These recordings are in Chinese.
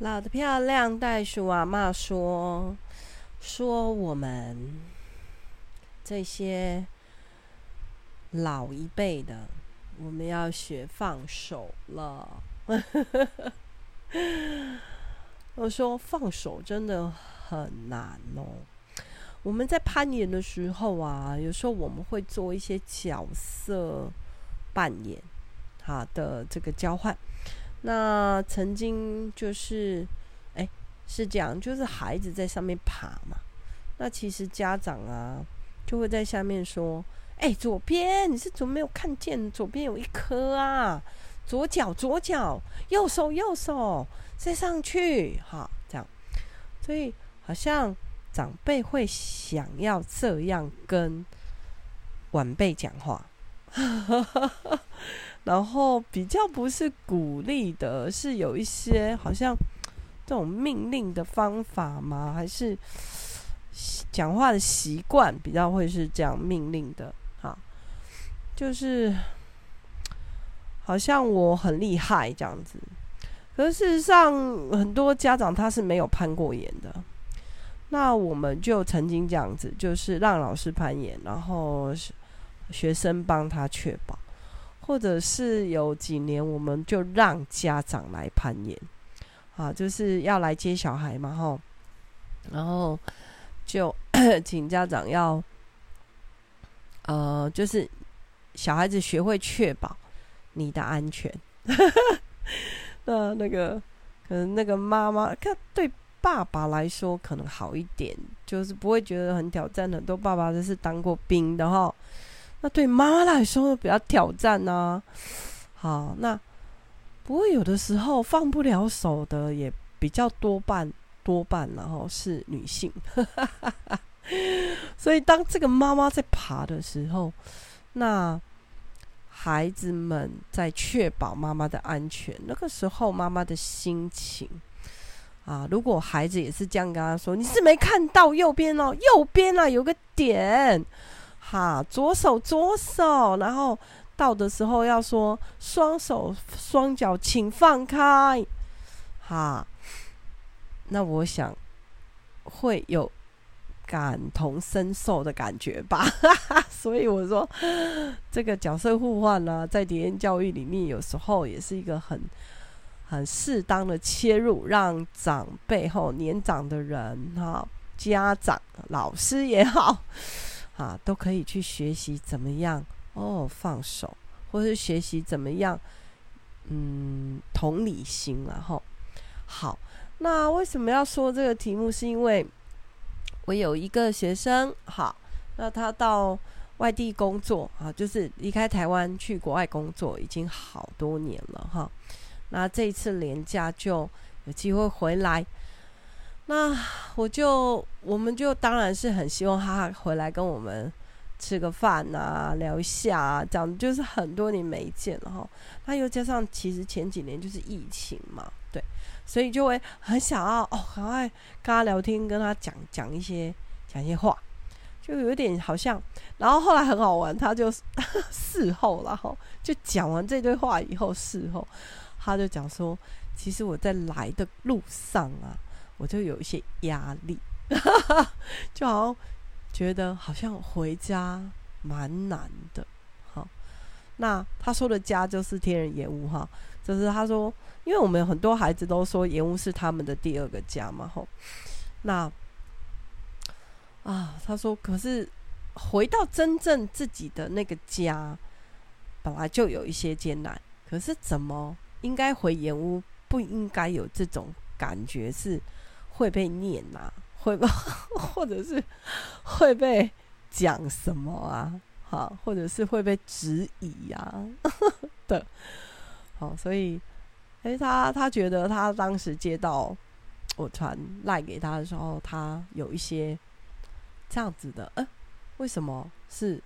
老的漂亮袋鼠阿嬷说：“说我们这些老一辈的，我们要学放手了。”我说：“放手真的很难哦。我们在攀岩的时候啊，有时候我们会做一些角色扮演，好的这个交换。”那曾经就是，哎、是这样，就是孩子在上面爬嘛。那其实家长啊，就会在下面说：“哎、左边你是怎么没有看见？左边有一颗啊，左脚左脚，右手右手，再上去，好，这样。所以好像长辈会想要这样跟晚辈讲话。然后比较不是鼓励的，是有一些好像这种命令的方法吗？还是讲话的习惯比较会是这样命令的？哈，就是好像我很厉害这样子。可事实上，很多家长他是没有攀过岩的。那我们就曾经这样子，就是让老师攀岩，然后学生帮他确保。或者是有几年，我们就让家长来攀岩，啊，就是要来接小孩嘛，吼，然后就 请家长要，呃，就是小孩子学会确保你的安全。那那个可能那个妈妈，看对爸爸来说可能好一点，就是不会觉得很挑战。很多爸爸都是当过兵的，哈。那对妈妈来说比较挑战呢、啊。好，那不过有的时候放不了手的也比较多半多半，然后是女性。所以当这个妈妈在爬的时候，那孩子们在确保妈妈的安全。那个时候妈妈的心情啊，如果孩子也是这样跟他说：“你是没看到右边哦，右边啊有个点。”哈，左手左手，然后到的时候要说双手双脚请放开，哈，那我想会有感同身受的感觉吧，所以我说这个角色互换呢，在体验教育里面，有时候也是一个很很适当的切入，让长辈后年长的人哈，家长、老师也好。啊，都可以去学习怎么样哦，放手，或是学习怎么样，嗯，同理心，然后好。那为什么要说这个题目？是因为我有一个学生，好，那他到外地工作啊，就是离开台湾去国外工作，已经好多年了哈。那这一次连假就有机会回来。那我就，我们就当然是很希望他回来跟我们吃个饭啊，聊一下啊，这样就是很多年没见了哈。那又加上其实前几年就是疫情嘛，对，所以就会很想要哦，赶快跟他聊天，跟他讲讲一些讲一些话，就有点好像。然后后来很好玩，他就 事后然后就讲完这堆话以后，事后他就讲说，其实我在来的路上啊。我就有一些压力，就好像觉得好像回家蛮难的。好，那他说的家就是天人岩屋哈，就是他说，因为我们很多孩子都说岩屋是他们的第二个家嘛，吼。那啊，他说，可是回到真正自己的那个家，本来就有一些艰难，可是怎么应该回岩屋不应该有这种感觉是？会被念呐、啊，会不，或者是会被讲什么啊？好，或者是会被质疑呀、啊？对，好，所以，哎、欸，他他觉得他当时接到我传赖给他的时候，他有一些这样子的，哎、欸，为什么是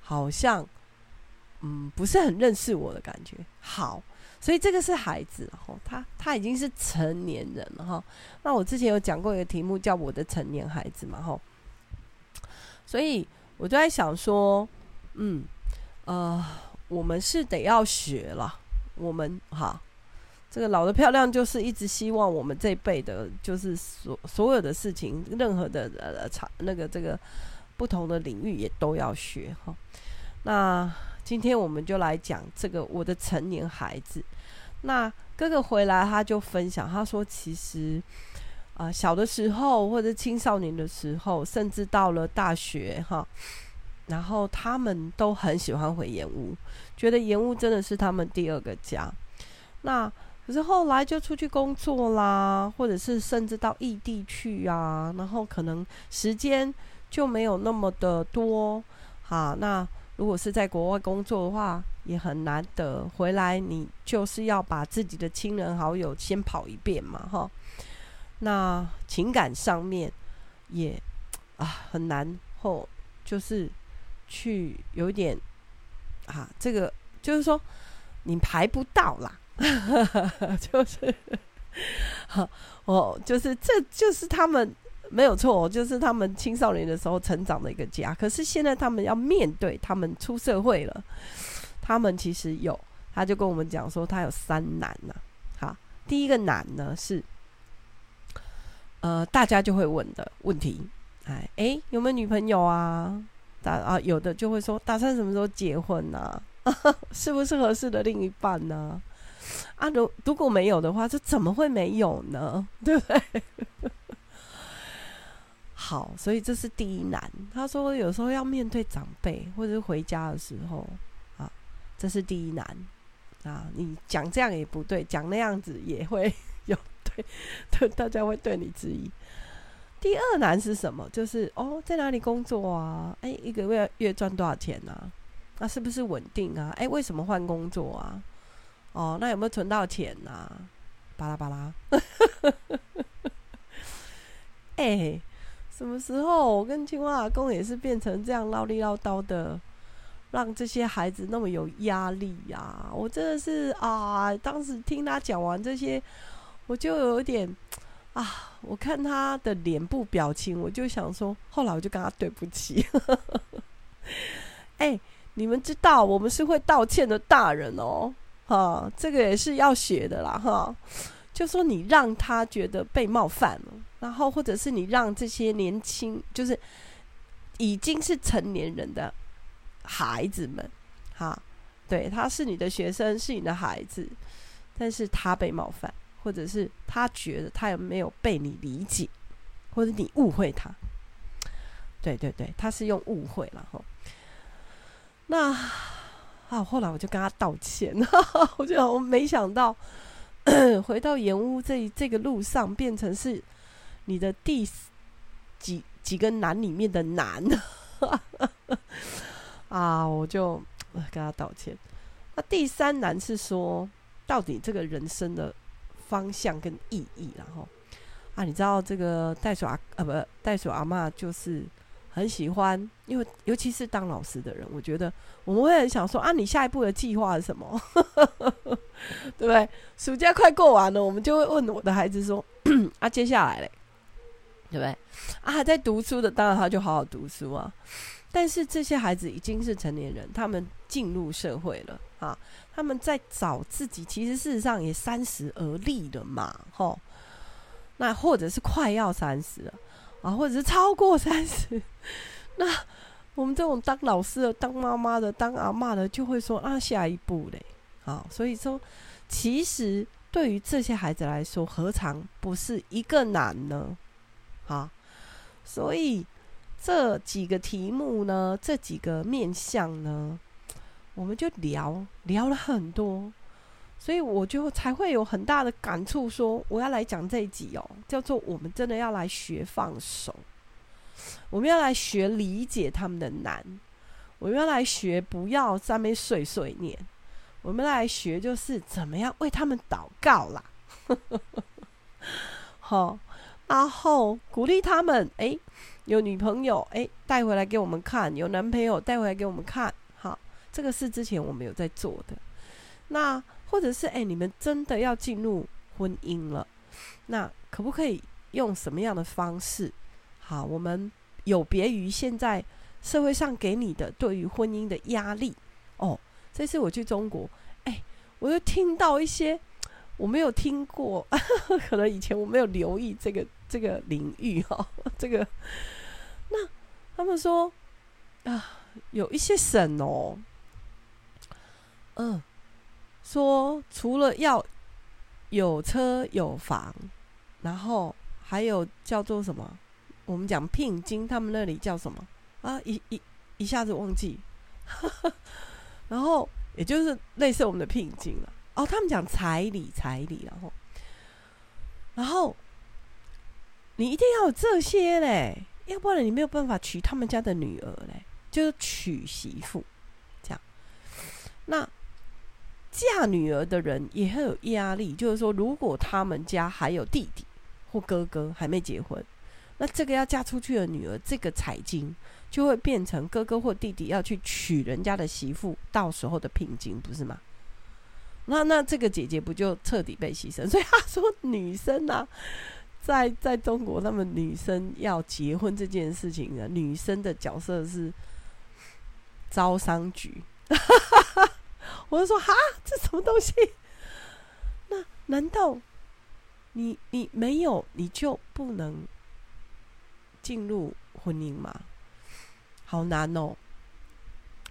好像嗯不是很认识我的感觉？好。所以这个是孩子，吼，他他已经是成年人了，哈。那我之前有讲过一个题目，叫我的成年孩子嘛，吼。所以我就在想说，嗯，呃，我们是得要学了，我们哈，这个老的漂亮，就是一直希望我们这辈的，就是所所有的事情，任何的呃那个这个不同的领域也都要学哈。那今天我们就来讲这个我的成年孩子。那哥哥回来他就分享，他说其实啊、小的时候或者青少年的时候，甚至到了大学哈，然后他们都很喜欢回盐屋，觉得盐屋真的是他们第二个家。那可是后来就出去工作啦，或者是甚至到异地去啊，然后可能时间就没有那么的多。好，那如果是在国外工作的话，也很难得回来，你就是要把自己的亲人好友先跑一遍嘛，哈。那情感上面也啊很难，后就是去有点啊，这个就是说你排不到啦。就是，好，哦，就是，这就是他们没有错，就是他们青少年的时候成长的一个家。可是现在他们要面对，他们出社会了，他们其实有，他就跟我们讲说，他有三难呐。好，第一个难呢是，呃，大家就会问的问题，哎，哎，有没有女朋友啊？打啊，有的就会说，打算什么时候结婚呢？是不是合适的另一半呢？啊，如如果没有的话，这怎么会没有呢？对 不对？好，所以这是第一难。他说，有时候要面对长辈，或者是回家的时候，啊，这是第一难。啊，你讲这样也不对，讲那样子也会 有对，对，大家会对你质疑。第二难是什么？就是哦，在哪里工作啊？哎，一个月月赚多少钱啊？那是不是稳定啊？哎，为什么换工作啊？哦，那有没有存到钱、啊？巴拉巴拉，哎、什么时候我跟青蛙阿公也是变成这样唠里唠叨的，让这些孩子那么有压力呀、我真的是啊，当时听他讲完这些，我就有点啊，我看他的脸部表情，我就想说，后来我就跟他对不起。哎、你们知道，我们是会道歉的大人哦。哈，这个也是要学的啦，哈。就说你让他觉得被冒犯了，然后或者是你让这些年轻，就是已经是成年人的孩子们，哈，对，他是你的学生，是你的孩子，但是他被冒犯，或者是他觉得他有没有被你理解，或者你误会他，对对对，他是用误会了哈。那。啊！后来我就跟他道歉，我就我没想到 回到盐屋这这个路上变成是你的第几几个难里面的难 啊！我就跟他道歉。那第三难是说，到底这个人生的方向跟意义，然后啊，你知道这个袋鼠阿呃不袋鼠阿嬷就是。很喜欢，因为尤其是当老师的人，我觉得我们会很想说啊，你下一步的计划是什么？对不对？暑假快过完了，我们就会问我的孩子说 啊，接下来嘞，对不对？啊，在读书的，当然他就好好读书啊。但是这些孩子已经是成年人，他们进入社会了啊，他们在找自己，其实事实上也三十而立了嘛，吼。那或者是快要三十了。啊，或者是超过三十，那我们这种当老师的、当妈妈的、当阿嬷的，就会说啊，下一步嘞，啊，所以说，其实对于这些孩子来说，何尝不是一个难呢？好，所以这几个题目呢，这几个面向呢，我们就聊聊了很多。所以我就才会有很大的感触，说我要来讲这一集哦，叫做我们真的要来学放手，我们要来学理解他们的难，我们要来学不要在那碎碎念，我们来学就是怎么样为他们祷告啦，好，然后鼓励他们，诶，有女朋友，诶，带回来给我们看，有男朋友带回来给我们看，好，这个是之前我们有在做的，那。或者是哎、你们真的要进入婚姻了，那可不可以用什么样的方式？好，我们有别于现在社会上给你的对于婚姻的压力哦。这次我去中国，哎、我就听到一些我没有听过，可能以前我没有留意这个这个领域哈，这个那他们说啊，有一些省哦，嗯，说除了要有车有房，然后还有叫做什么？我们讲聘金，他们那里叫什么啊？一一一下子忘记，然后也就是类似我们的聘金了。哦，他们讲彩礼，彩礼，然后，然后你一定要有这些嘞，要不然你没有办法娶他们家的女儿嘞，就是娶媳妇这样。那嫁女儿的人也很有压力，就是说，如果他们家还有弟弟或哥哥还没结婚，那这个要嫁出去的女儿，这个彩金就会变成哥哥或弟弟要去娶人家的媳妇，到时候的聘金，不是吗？那那这个姐姐不就彻底被牺牲？所以他说女生啊，在在中国，他们女生要结婚这件事情呢，女生的角色是招商局。我就说哈，这什么东西？那难道你你没有你就不能进入婚姻吗？好难哦！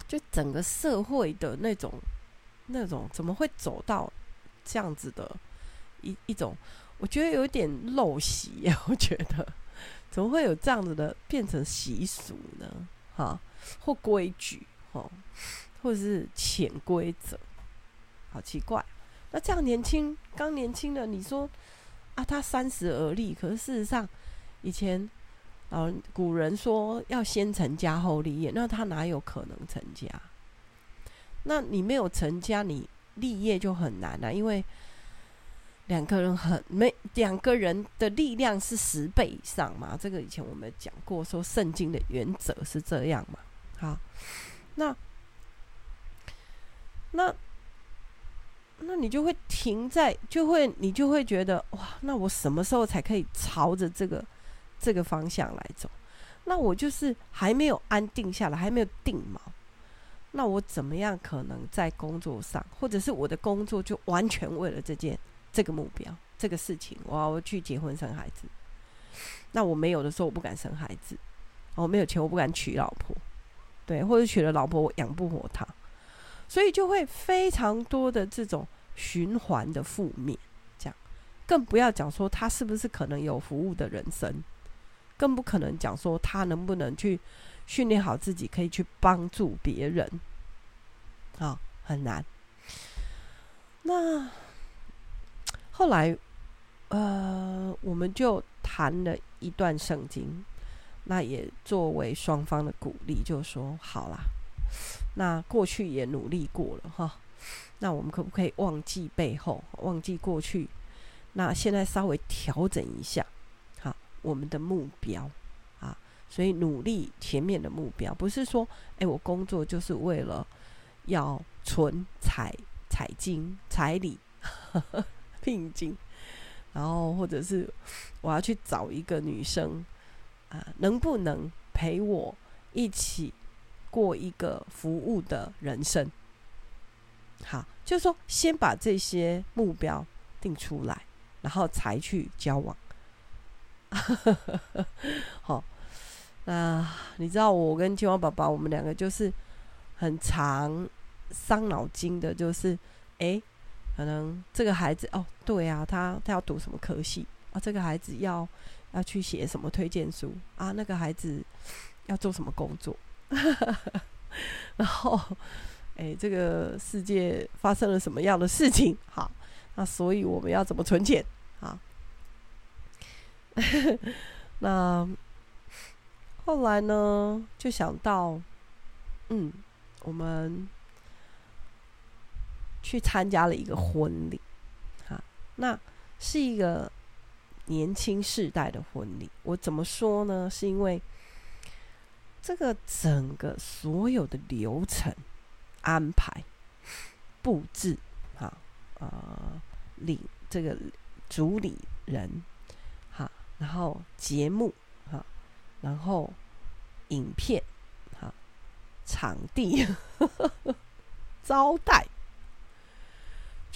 就整个社会的那种。那种怎么会走到这样子的一一种？我觉得有点陋习呀。我觉得怎么会有这样子的变成习俗呢？哈，或规矩，哈，或者是潜规则，好奇怪。那这样年轻，刚年轻的，你说啊，他三十而立，可是事实上，以前老人古人说要先成家后立业，那他哪有可能成家？那你没有成家，你立业就很难了，因为两个人很没两个人的力量是十倍以上嘛。这个以前我们讲过，说圣经的原则是这样嘛。好，那那那你就会停在，就会你就会觉得哇，那我什么时候才可以朝着这个这个方向来走？那我就是还没有安定下来，还没有定锚。那我怎么样可能在工作上，或者是我的工作就完全为了这件这个目标、这个事情，我要去结婚生孩子？那我没有的时候，我不敢生孩子；我没有钱，我不敢娶老婆，对，或者娶了老婆，我养不活她，所以就会非常多的这种循环的负面，这样更不要讲说他是不是可能有服务的人生，更不可能讲说他能不能去。训练好自己，可以去帮助别人，啊、很难。那后来，呃，我们就谈了一段圣经，那也作为双方的鼓励，就说好啦，那过去也努力过了哈，那我们可不可以忘记背后，忘记过去？那现在稍微调整一下，好，我们的目标啊。所以努力前面的目标，不是说，哎，我工作就是为了要存彩彩金、彩礼、聘金，然后或者是我要去找一个女生啊，能不能陪我一起过一个服务的人生？好，就是说先把这些目标定出来，然后才去交往。好。那你知道我跟青蛙宝宝，我们两个就是很常伤脑筋的，就是哎、可能这个孩子哦，对啊，他他要读什么科系啊？这个孩子要要去写什么推荐书啊？那个孩子要做什么工作？然后哎、这个世界发生了什么样的事情？好，那所以我们要怎么存钱？好，那。后来呢，就想到，嗯，我们去参加了一个婚礼，哈，那是一个年轻世代的婚礼。我怎么说呢？是因为这个整个所有的流程安排、布置，哈，呃，礼这个主礼人，哈，然后节目。哈然后，影片，好，场地，呵 呵招待，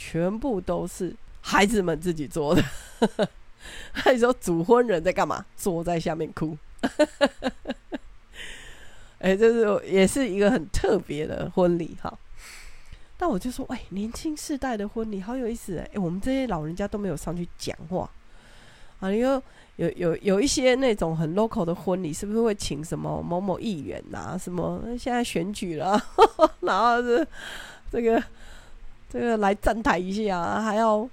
全部都是孩子们自己做的。还说主婚人在干嘛？坐在下面哭。哎、这是也是一个很特别的婚礼哈。那我就说，哎、年轻世代的婚礼好有意思哎、我们这些老人家都没有上去讲话啊。你说有有有一些那种很 local 的婚礼，是不是会请什么某某议员呐？什么现在选举了，然后是这个这个来站台一下，还要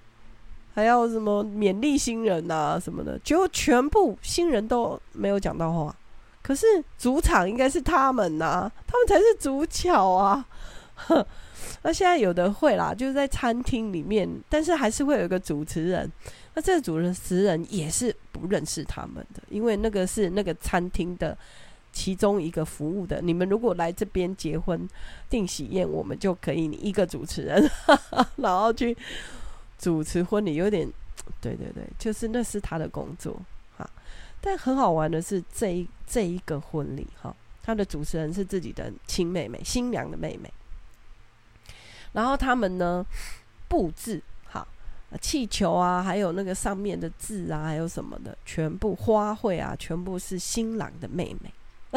还要什么勉励新人呐什么的，就全部新人都没有讲到话。可是主场应该是他们呐、啊，他们才是主角啊。呵 那现在有的会啦，就是在餐厅里面，但是还是会有一个主持人。那这个主持人也是不认识他们的，因为那个是那个餐厅的其中一个服务的。你们如果来这边结婚订喜宴，我们就可以你一个主持人，然后去主持婚礼，有点对对对，就是那是他的工作哈。但很好玩的是这一这一个婚礼哈，他的主持人是自己的亲妹妹，新娘的妹妹。然后他们呢，布置好气球啊，还有那个上面的字啊，还有什么的，全部花卉啊，全部是新郎的妹妹。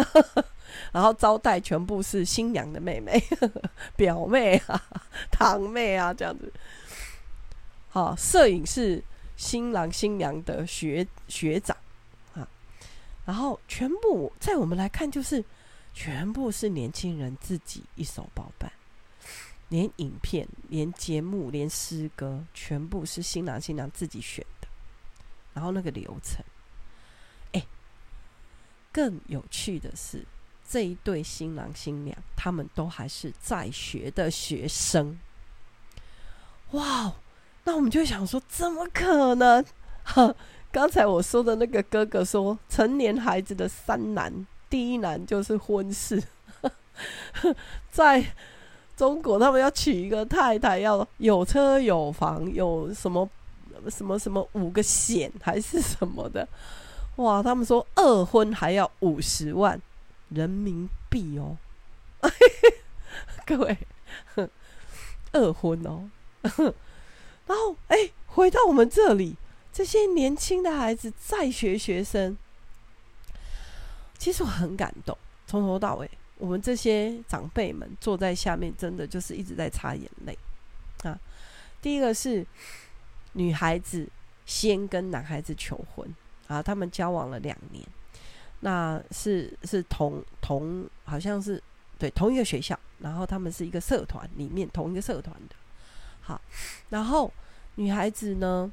然后招待全部是新娘的妹妹、表妹啊、堂妹啊，这样子。好，摄影是新郎新娘的学学长啊。然后全部在我们来看，就是全部是年轻人自己一手包办。连影片、连节目、连诗歌，全部是新郎新娘自己选的。然后那个流程，更有趣的是，这一对新郎新娘，他们都还是在学的学生。哇，那我们就想说，怎么可能？哈，刚才我说的那个哥哥说，成年孩子的三难，第一难就是婚事，在。中国他们要娶一个太太，要有车有房，有什么什么什么五个险还是什么的，哇！他们说二婚还要五十万人民币哦，各位，二婚哦，然后哎，回到我们这里，这些年轻的孩子在学学生，其实我很感动，从头到尾。我们这些长辈们坐在下面，真的就是一直在擦眼泪啊！第一个是女孩子先跟男孩子求婚啊，他们交往了两年，那是是同同好像是对同一个学校，然后他们是一个社团里面同一个社团的，好，然后女孩子呢。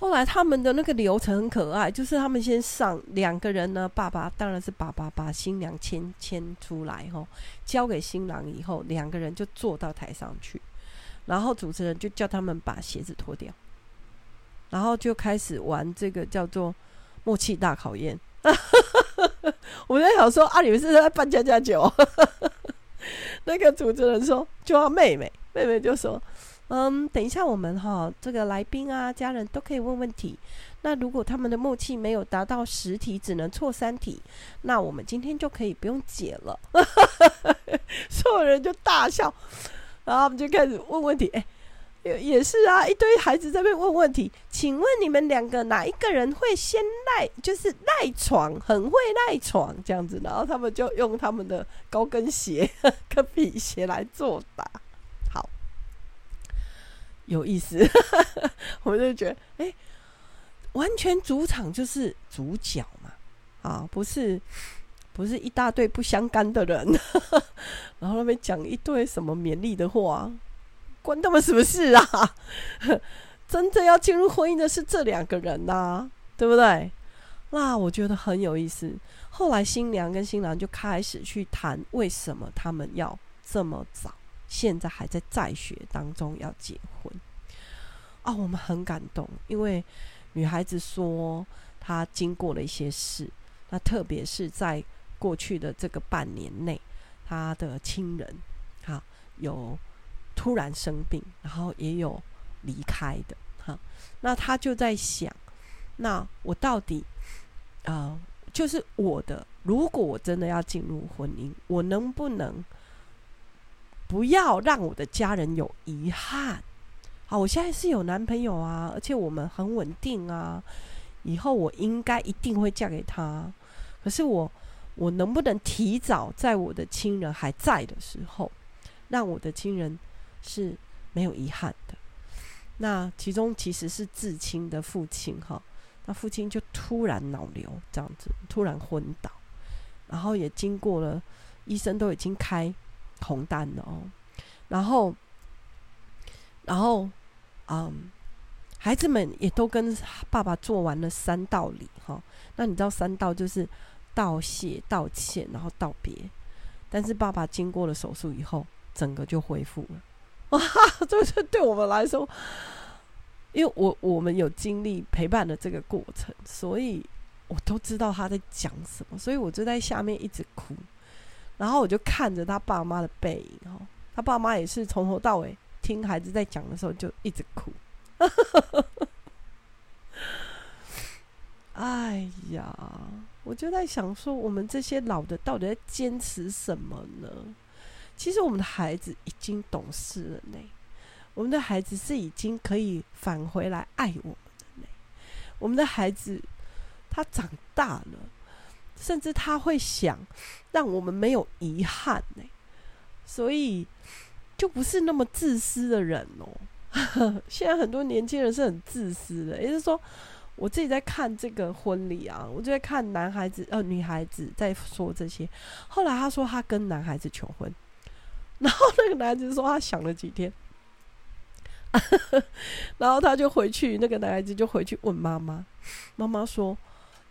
后来他们的那个流程很可爱，就是他们先上两个人呢，爸爸当然是爸爸把新娘牵牵出来吼，交给新郎以后，两个人就坐到台上去，然后主持人就叫他们把鞋子脱掉，然后就开始玩这个叫做默契大考验。我在想说啊，你们是在办家家酒？那个主持人说就要妹妹，妹妹就说。嗯，等一下，我们哈这个来宾啊，家人都可以问问题。那如果他们的默契没有达到十题，只能错三题，那我们今天就可以不用解了。所有人就大笑，然后我们就开始问问题。哎，也是啊，一堆孩子在那边问问题。请问你们两个哪一个人会先赖？就是赖床，很会赖床这样子。然后他们就用他们的高跟鞋 跟皮鞋来作答。好有意思，我就觉得，哎、完全主场就是主角嘛，啊，不是，不是一大堆不相干的人，然后那边讲一堆什么勉励的话，关他们什么事啊？真正要进入婚姻的是这两个人呐、对不对？那我觉得很有意思。后来新娘跟新郎就开始去谈，为什么他们要这么早。现在还在在学当中，要结婚啊！我们很感动，因为女孩子说她经过了一些事，那特别是在过去的这个半年内，她的亲人哈有突然生病，然后也有离开的哈。那他就在想，那我到底啊、呃，就是我的，如果我真的要进入婚姻，我能不能？不要让我的家人有遗憾，好，我现在是有男朋友啊，而且我们很稳定啊，以后我应该一定会嫁给他。可是我，我能不能提早在我的亲人还在的时候，让我的亲人是没有遗憾的？那其中其实是至亲的父亲哈，那父亲就突然脑瘤这样子，突然昏倒，然后也经过了医生都已经开红单了哦，然后，然后，嗯，孩子们也都跟爸爸做完了三道礼哈。那你知道三道就是道谢、道歉，然后道别。但是爸爸经过了手术以后，整个就恢复了。哇，这是对我们来说，因为我我们有经历陪伴的这个过程，所以我都知道他在讲什么，所以我就在下面一直哭，然后我就看着他爸妈的背影，哦，他爸妈也是从头到尾听孩子在讲的时候就一直哭。哎呀，我就在想说，我们这些老的到底在坚持什么呢？其实我们的孩子已经懂事了呢，我们的孩子是已经可以返回来爱我们的呢。我们的孩子他长大了，甚至他会想让我们没有遗憾呢，所以就不是那么自私的人哦。现在很多年轻人是很自私的，也就是说，我自己在看这个婚礼啊，我就在看男孩子呃女孩子在说这些。后来他说他跟男孩子求婚。然后那个男孩子说他想了几天，然后他就回去，那个男孩子就回去问妈妈，妈妈说：“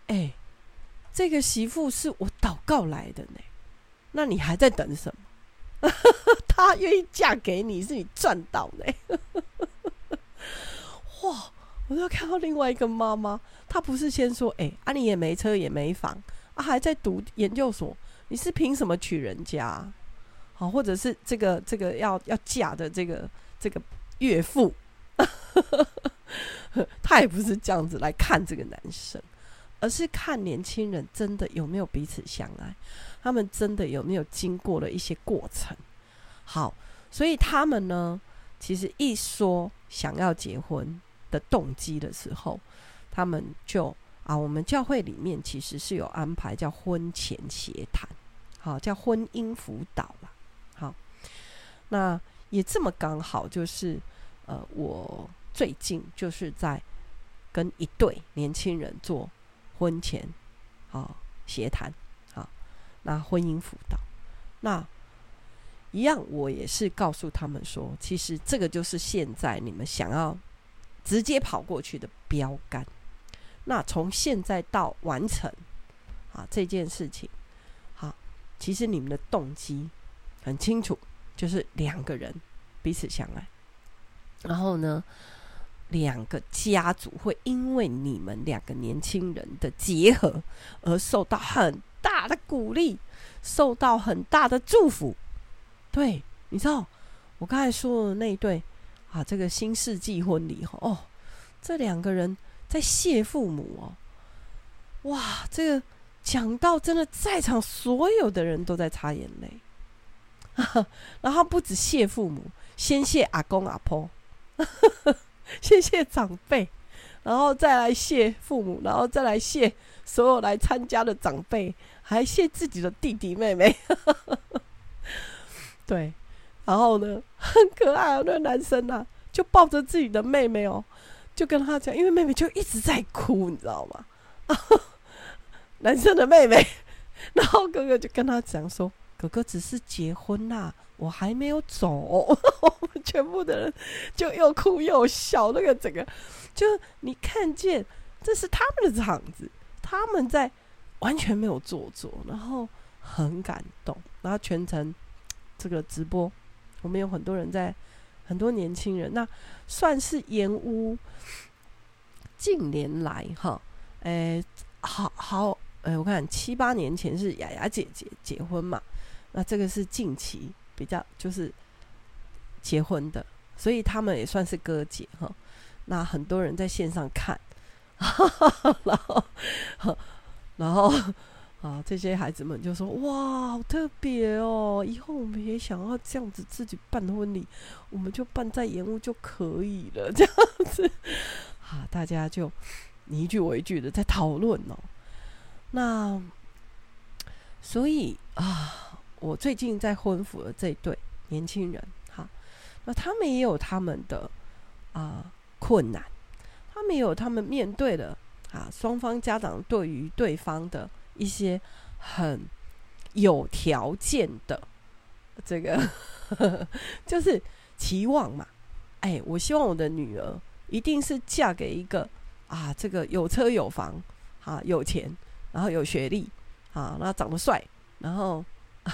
哎、这个媳妇是我祷告来的呢，那你还在等什么？他愿意嫁给你是你赚到呢。”哇！我就看到另外一个妈妈，她不是先说：“哎、欸，啊你也没车也没房啊，还在读研究所，你是凭什么娶人家？”好，或者是这个这个要要嫁的这个这个岳父，他也不是这样子来看这个男生，而是看年轻人真的有没有彼此相爱，他们真的有没有经过了一些过程。好，所以他们呢，其实一说想要结婚的动机的时候，他们就啊，我们教会里面其实是有安排叫婚前协谈，好，叫婚姻辅导啦。那也这么刚好，就是呃，我最近就是在跟一对年轻人做婚前啊协谈，啊，那婚姻辅导，那一样，我也是告诉他们说，其实这个就是现在你们想要直接跑过去的标杆。那从现在到完成啊这件事情，好，其实你们的动机很清楚。就是两个人彼此相爱，然后呢，两个家族会因为你们两个年轻人的结合而受到很大的鼓励，受到很大的祝福。对，你知道我刚才说的那一对啊，这个新世纪婚礼哦，这两个人在谢父母哦，哇，这个讲到真的在场所有的人都在擦眼泪。然后不止谢父母，先谢阿公阿婆，先谢长辈，然后再来谢父母，然后再来谢所有来参加的长辈，还谢自己的弟弟妹妹。对，然后呢，很可爱哦，那个男生啊，就抱着自己的妹妹哦，就跟他讲，因为妹妹就一直在哭，你知道吗？男生的妹妹，然后哥哥就跟他讲说。哥哥只是结婚啦，我还没有走。我们全部的人就又哭又笑，那个整个就你看见这是他们的场子，他们在完全没有做作，然后很感动，然后全程这个直播，我们有很多人在，很多年轻人，那算是延屋近年来哈，诶，好好，诶，我看七八年前是雅雅姐姐结婚嘛。那这个是近期比较就是结婚的，所以他们也算是哥姐哈。那很多人在线上看，然后然后啊，这些孩子们就说：“哇，好特别哦！以后我们也想要这样子自己办婚礼，我们就办在延误就可以了。”这样子，啊，大家就你一句我一句的在讨论哦。那所以啊，我最近在婚服的这对年轻人，哈，那他们也有他们的啊困难，他们也有他们面对的啊，双方家长对于对方的。一些很有条件的这个 就是期望嘛，哎，我希望我的女儿一定是嫁给一个啊，这个有车有房啊，有钱，然后有学历啊，那长得帅，然后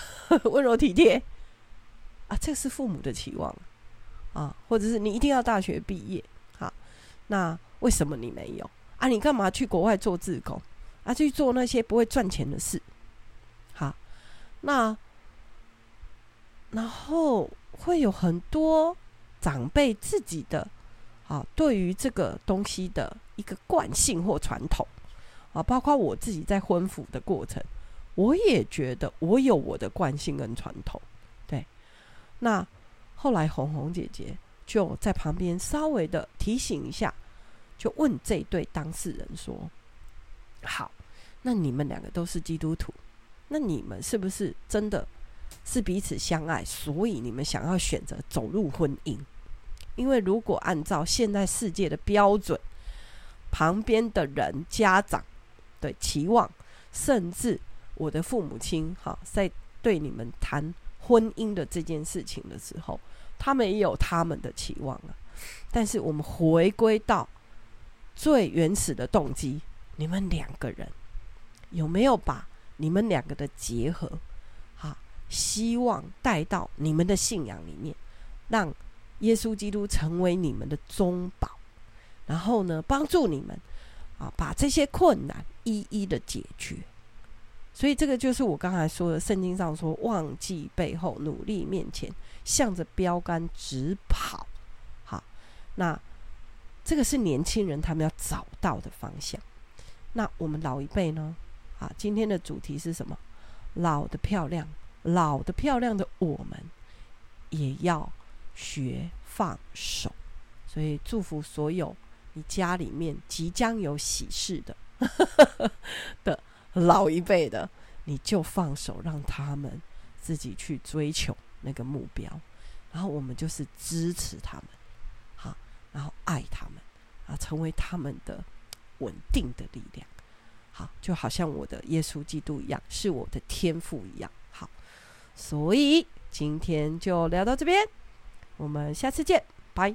温柔体贴。啊，这是父母的期望啊，或者是你一定要大学毕业，好，那为什么你没有？啊？你干嘛去国外做自工？啊，去做那些不会赚钱的事，好，那然后会有很多长辈自己的啊，对于这个东西的一个惯性或传统。啊，包括我自己在婚服的过程，我也觉得我有我的惯性跟传统，对。那后来红红姐姐就在旁边稍微的提醒一下，就问这对当事人说。好，那你们两个都是基督徒，那你们是不是真的是彼此相爱？所以你们想要选择走入婚姻？因为如果按照现在世界的标准，旁边的人、家长的期望，甚至我的父母亲，哈，在对你们谈婚姻的这件事情的时候，他们也有他们的期望啊。但是我们回归到最原始的动机。你们两个人有没有把你们两个的结合，哈，希望带到你们的信仰里面，让耶稣基督成为你们的中保，然后呢，帮助你们啊，把这些困难一一的解决。所以这个就是我刚才说的，圣经上说：“忘记背后，努力面前，向着标杆直跑。”好，那这个是年轻人他们要找到的方向。那我们老一辈呢？啊，今天的主题是什么？老的漂亮，老的漂亮的我们也要学放手。所以祝福所有你家里面即将有喜事的 的老一辈的，你就放手，让他们自己去追求那个目标，然后我们就是支持他们，好，然后爱他们，啊，成为他们的。稳定的力量，好，就好像我的耶稣基督一样，是我的天赋一样。好，所以今天就聊到这边，我们下次见，拜。